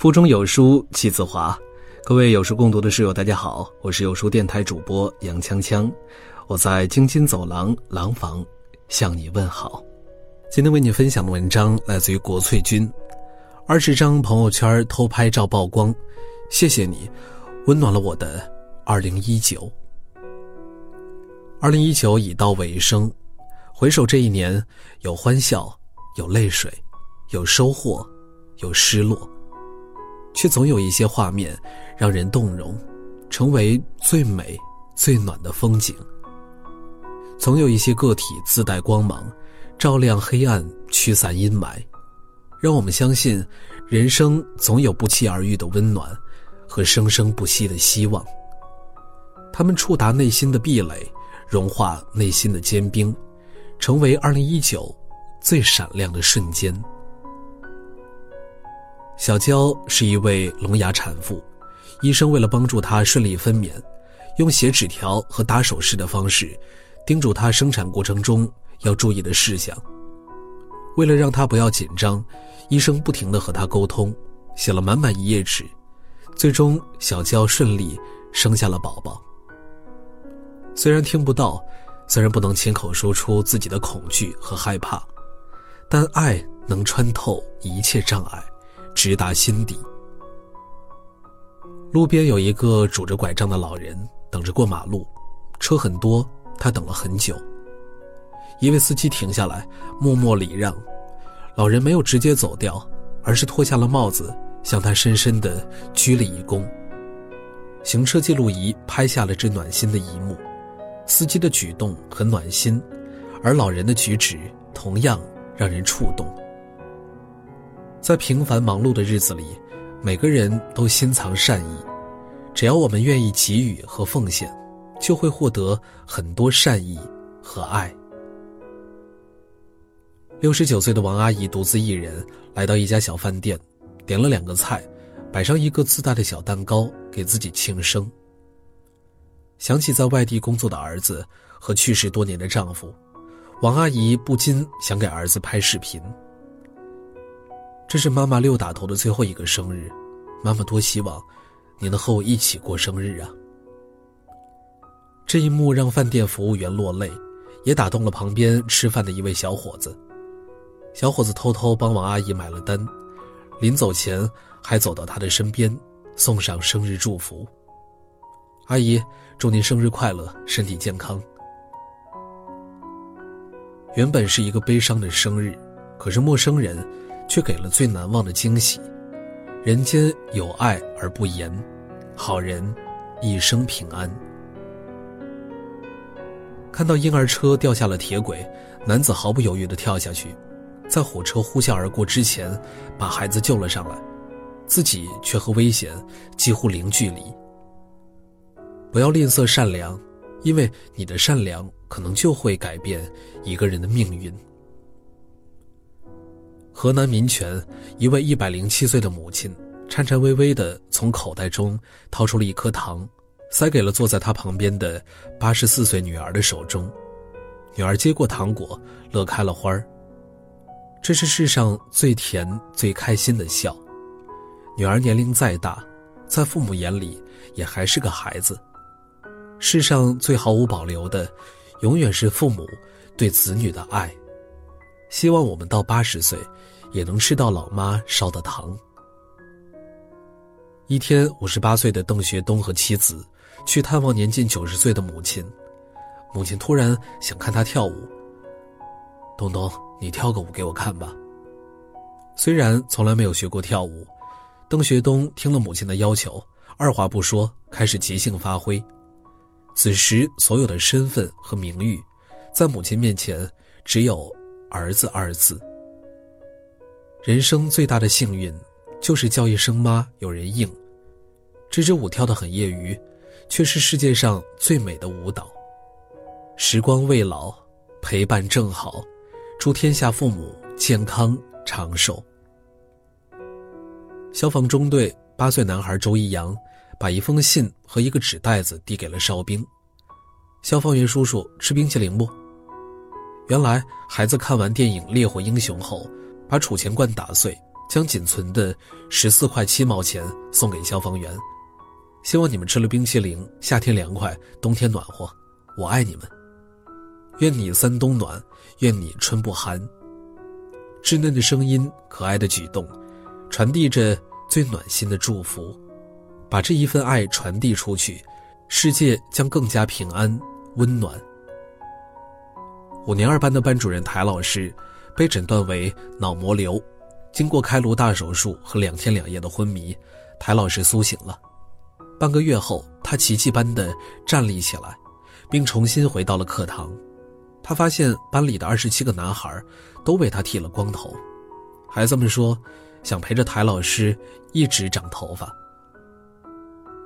腹中有书气自华，各位有书共读的室友，大家好，我是有书电台主播杨锵锵，我在京津走廊廊坊向你问好。今天为你分享的文章来自于国粹君，二十张朋友圈偷拍照曝光，谢谢你，温暖了我的二零一九。二零一九已到尾声，回首这一年，有欢笑，有泪水，有收获，有失落。却总有一些画面让人动容，成为最美、最暖的风景。总有一些个体自带光芒，照亮黑暗，驱散阴霾，让我们相信，人生总有不期而遇的温暖，和生生不息的希望。他们触达内心的壁垒，融化内心的坚冰，成为二零一九最闪亮的瞬间。小娇是一位聋哑产妇，医生为了帮助她顺利分娩，用写纸条和打手势的方式，叮嘱她生产过程中要注意的事项。为了让她不要紧张，医生不停地和她沟通，写了满满一页纸，最终小娇顺利生下了宝宝。虽然听不到，虽然不能亲口说出自己的恐惧和害怕，但爱能穿透一切障碍。直达心底。路边有一个拄着拐杖的老人等着过马路，车很多，他等了很久。一位司机停下来，默默礼让，老人没有直接走掉，而是脱下了帽子，向他深深的鞠了一躬。行车记录仪拍下了这暖心的一幕，司机的举动很暖心，而老人的举止同样让人触动。在平凡忙碌的日子里，每个人都心藏善意。只要我们愿意给予和奉献，就会获得很多善意和爱。六十九岁的王阿姨独自一人来到一家小饭店，点了两个菜，摆上一个自带的小蛋糕，给自己庆生。想起在外地工作的儿子和去世多年的丈夫，王阿姨不禁想给儿子拍视频。这是妈妈六打头的最后一个生日，妈妈多希望你能和我一起过生日啊！这一幕让饭店服务员落泪，也打动了旁边吃饭的一位小伙子。小伙子偷偷帮王阿姨买了单，临走前还走到她的身边，送上生日祝福：“阿姨，祝您生日快乐，身体健康。”原本是一个悲伤的生日，可是陌生人。却给了最难忘的惊喜。人间有爱而不言，好人一生平安。看到婴儿车掉下了铁轨，男子毫不犹豫地跳下去，在火车呼啸而过之前，把孩子救了上来，自己却和危险几乎零距离。不要吝啬善良，因为你的善良可能就会改变一个人的命运。河南民权一位一百零七岁的母亲，颤颤巍巍地从口袋中掏出了一颗糖，塞给了坐在她旁边的八十四岁女儿的手中。女儿接过糖果，乐开了花儿。这是世上最甜、最开心的笑。女儿年龄再大，在父母眼里也还是个孩子。世上最毫无保留的，永远是父母对子女的爱。希望我们到八十岁，也能吃到老妈烧的糖。一天，五十八岁的邓学东和妻子去探望年近九十岁的母亲，母亲突然想看他跳舞。东东，你跳个舞给我看吧。虽然从来没有学过跳舞，邓学东听了母亲的要求，二话不说，开始即兴发挥。此时，所有的身份和名誉，在母亲面前只有。儿子二字。人生最大的幸运，就是叫一声妈有人应。这支舞跳得很业余，却是世界上最美的舞蹈。时光未老，陪伴正好，祝天下父母健康长寿。消防中队八岁男孩周一阳，把一封信和一个纸袋子递给了哨兵。消防员叔叔，吃冰淇淋不？原来孩子看完电影《烈火英雄》后，把储钱罐打碎，将仅存的十四块七毛钱送给消防员，希望你们吃了冰淇淋，夏天凉快，冬天暖和。我爱你们，愿你三冬暖，愿你春不寒。稚嫩的声音，可爱的举动，传递着最暖心的祝福。把这一份爱传递出去，世界将更加平安温暖。五年二班的班主任台老师，被诊断为脑膜瘤，经过开颅大手术和两天两夜的昏迷，台老师苏醒了。半个月后，他奇迹般的站立起来，并重新回到了课堂。他发现班里的二十七个男孩都为他剃了光头，孩子们说，想陪着台老师一直长头发。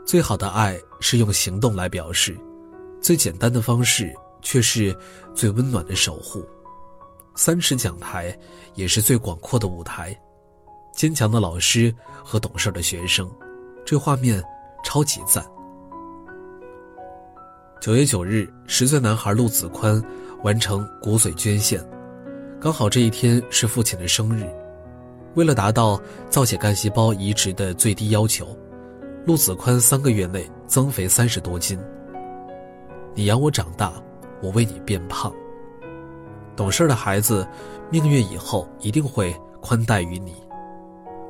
最好的爱是用行动来表示，最简单的方式却是最温暖的守护。三尺讲台也是最广阔的舞台，坚强的老师和懂事的学生，这画面超级赞。九月九日，十岁男孩陆子宽完成骨髓捐献，刚好这一天是父亲的生日。为了达到造血干细胞移植的最低要求。陆子宽三个月内增肥三十多斤。你养我长大，我为你变胖。懂事的孩子，命运以后一定会宽待于你。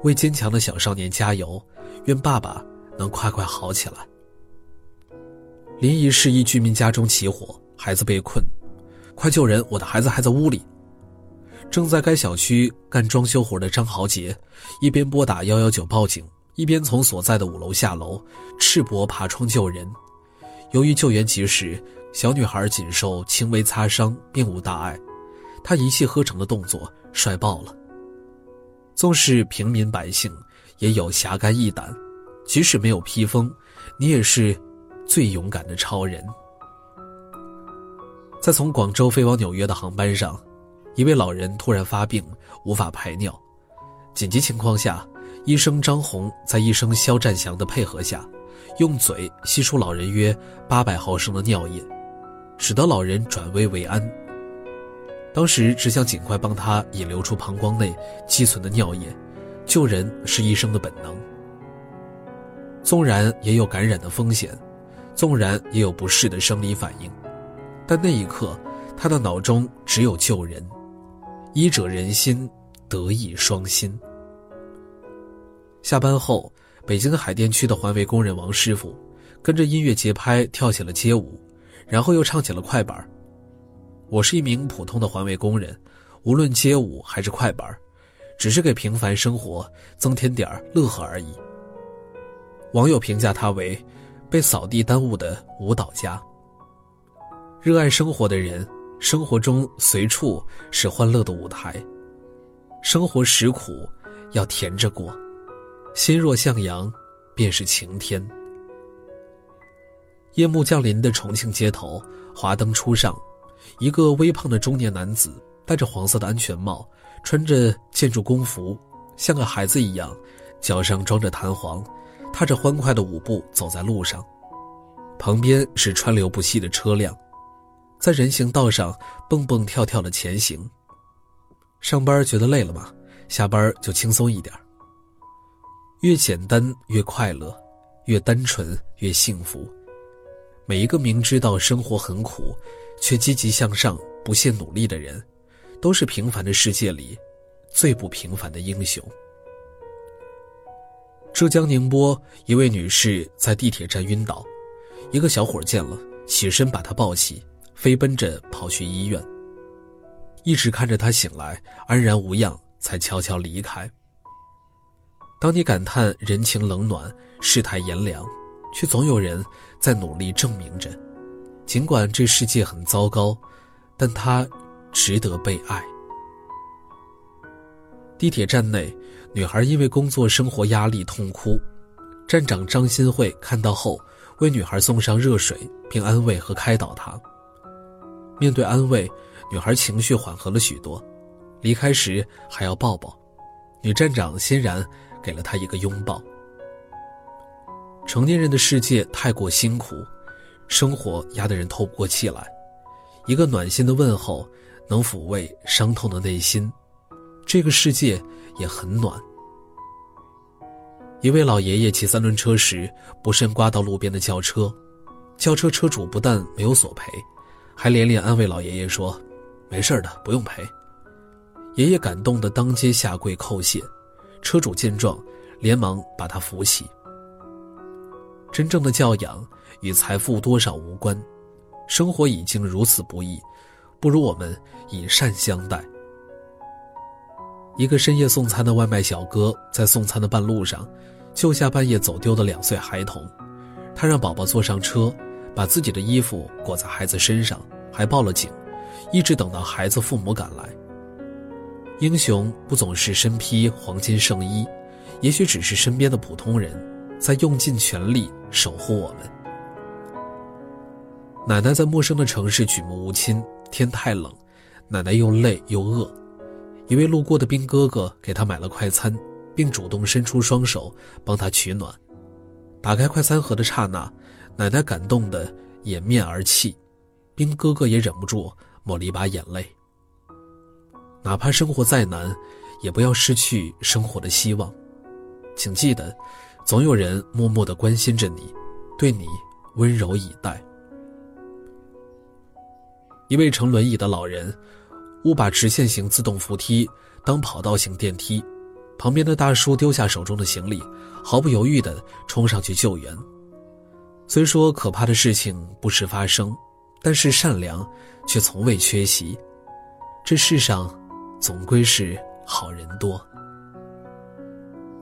为坚强的小少年加油，愿爸爸能快快好起来。临沂市一居民家中起火，孩子被困，快救人！我的孩子还在屋里。正在该小区干装修活的张豪杰，一边拨打幺幺九报警。一边从所在的五楼下楼，赤膊爬窗救人。由于救援及时，小女孩仅受轻微擦伤，并无大碍。她一气呵成的动作帅爆了。纵使平民百姓，也有侠肝义胆。即使没有披风，你也是最勇敢的超人。在从广州飞往纽约的航班上，一位老人突然发病，无法排尿。紧急情况下。医生张红在医生肖占祥的配合下，用嘴吸出老人约八百毫升的尿液，使得老人转危为安。当时只想尽快帮他引流出膀胱内积存的尿液，救人是医生的本能。纵然也有感染的风险，纵然也有不适的生理反应，但那一刻，他的脑中只有救人。医者仁心，德艺双馨。下班后，北京海淀区的环卫工人王师傅，跟着音乐节拍跳起了街舞，然后又唱起了快板我是一名普通的环卫工人，无论街舞还是快板只是给平凡生活增添点乐呵而已。网友评价他为被扫地耽误的舞蹈家。热爱生活的人，生活中随处是欢乐的舞台。生活实苦，要甜着过。心若向阳，便是晴天。夜幕降临的重庆街头，华灯初上，一个微胖的中年男子戴着黄色的安全帽，穿着建筑工服，像个孩子一样，脚上装着弹簧，踏着欢快的舞步走在路上。旁边是川流不息的车辆，在人行道上蹦蹦跳跳的前行。上班觉得累了吗？下班就轻松一点。越简单越快乐，越单纯越幸福。每一个明知道生活很苦，却积极向上、不懈努力的人，都是平凡的世界里最不平凡的英雄。浙江宁波一位女士在地铁站晕倒，一个小伙见了，起身把她抱起，飞奔着跑去医院。一直看着她醒来安然无恙，才悄悄离开。当你感叹人情冷暖、世态炎凉，却总有人在努力证明着，尽管这世界很糟糕，但他值得被爱。地铁站内，女孩因为工作生活压力痛哭，站长张新慧看到后，为女孩送上热水，并安慰和开导她。面对安慰，女孩情绪缓和了许多，离开时还要抱抱，女站长欣然。给了他一个拥抱。成年人的世界太过辛苦，生活压得人透不过气来。一个暖心的问候，能抚慰伤痛的内心。这个世界也很暖，一位老爷爷骑三轮车时不慎刮到路边的轿车，轿车车主不但没有索赔，还连连安慰老爷爷说：“没事的，不用赔。”爷爷感动的当街下跪叩谢，车主见状，连忙把他扶起。真正的教养与财富多少无关，生活已经如此不易，不如我们以善相待。一个深夜送餐的外卖小哥在送餐的半路上，救下半夜走丢的两岁孩童，他让宝宝坐上车，把自己的衣服裹在孩子身上，还报了警，一直等到孩子父母赶来。英雄不总是身披黄金圣衣，也许只是身边的普通人，在用尽全力守护我们。奶奶在陌生的城市举目无亲，天太冷，奶奶又累又饿。一位路过的兵哥哥给她买了快餐，并主动伸出双手帮她取暖。打开快餐盒的刹那，奶奶感动得掩面而泣，兵哥哥也忍不住抹了一把眼泪。哪怕生活再难，也不要失去生活的希望。请记得，总有人默默的关心着你，对你温柔以待。一位乘轮椅的老人，误把直线型自动扶梯当跑道型电梯，旁边的大叔丢下手中的行李，毫不犹豫地冲上去救援。虽说可怕的事情不时发生，但是善良却从未缺席。这世上。总归是好人多。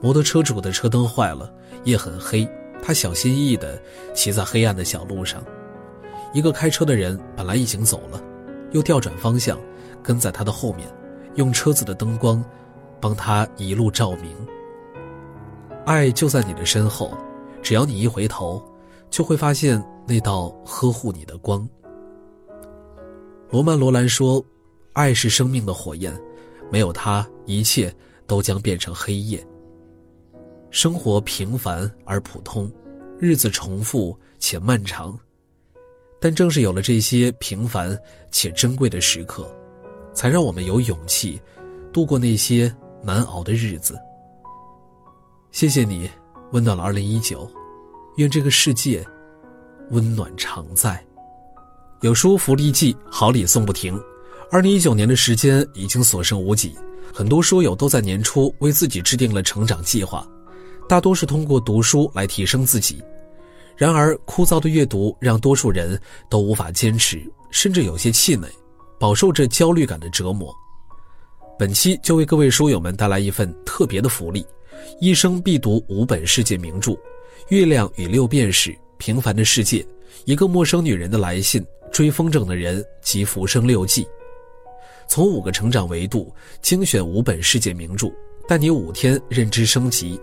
摩托车主的车灯坏了，夜很黑，他小心翼翼地骑在黑暗的小路上。一个开车的人本来已经走了，又调转方向，跟在他的后面，用车子的灯光帮他一路照明。爱就在你的身后，只要你一回头，就会发现那道呵护你的光。罗曼·罗兰说：“爱是生命的火焰。”没有他，一切都将变成黑夜。生活平凡而普通，日子重复且漫长，但正是有了这些平凡且珍贵的时刻，才让我们有勇气度过那些难熬的日子。谢谢你，温暖了二零一九，愿这个世界温暖常在。有书福利季，好礼送不停。二零一九年的时间已经所剩无几，很多书友都在年初为自己制定了成长计划，大多是通过读书来提升自己。然而，枯燥的阅读让多数人都无法坚持，甚至有些气馁，饱受着焦虑感的折磨。本期就为各位书友们带来一份特别的福利：一生必读五本世界名著，《月亮与六便士》《平凡的世界》《一个陌生女人的来信》《追风筝的人》及《浮生六记》。从五个成长维度精选五本世界名著，带你五天认知升级。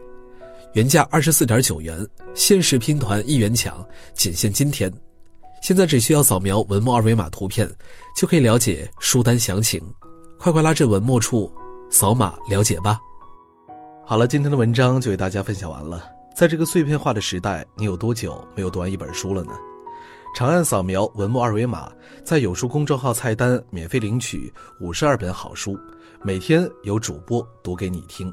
原价二十四点九元，限时拼团一元抢，仅限今天。现在只需要扫描文末二维码图片，就可以了解书单详情。快快拉至文末处，扫码了解吧。好了，今天的文章就为大家分享完了。在这个碎片化的时代，你有多久没有读完一本书了呢？长按扫描文末二维码，在有书公众号菜单免费领取五十二本好书，每天有主播读给你听。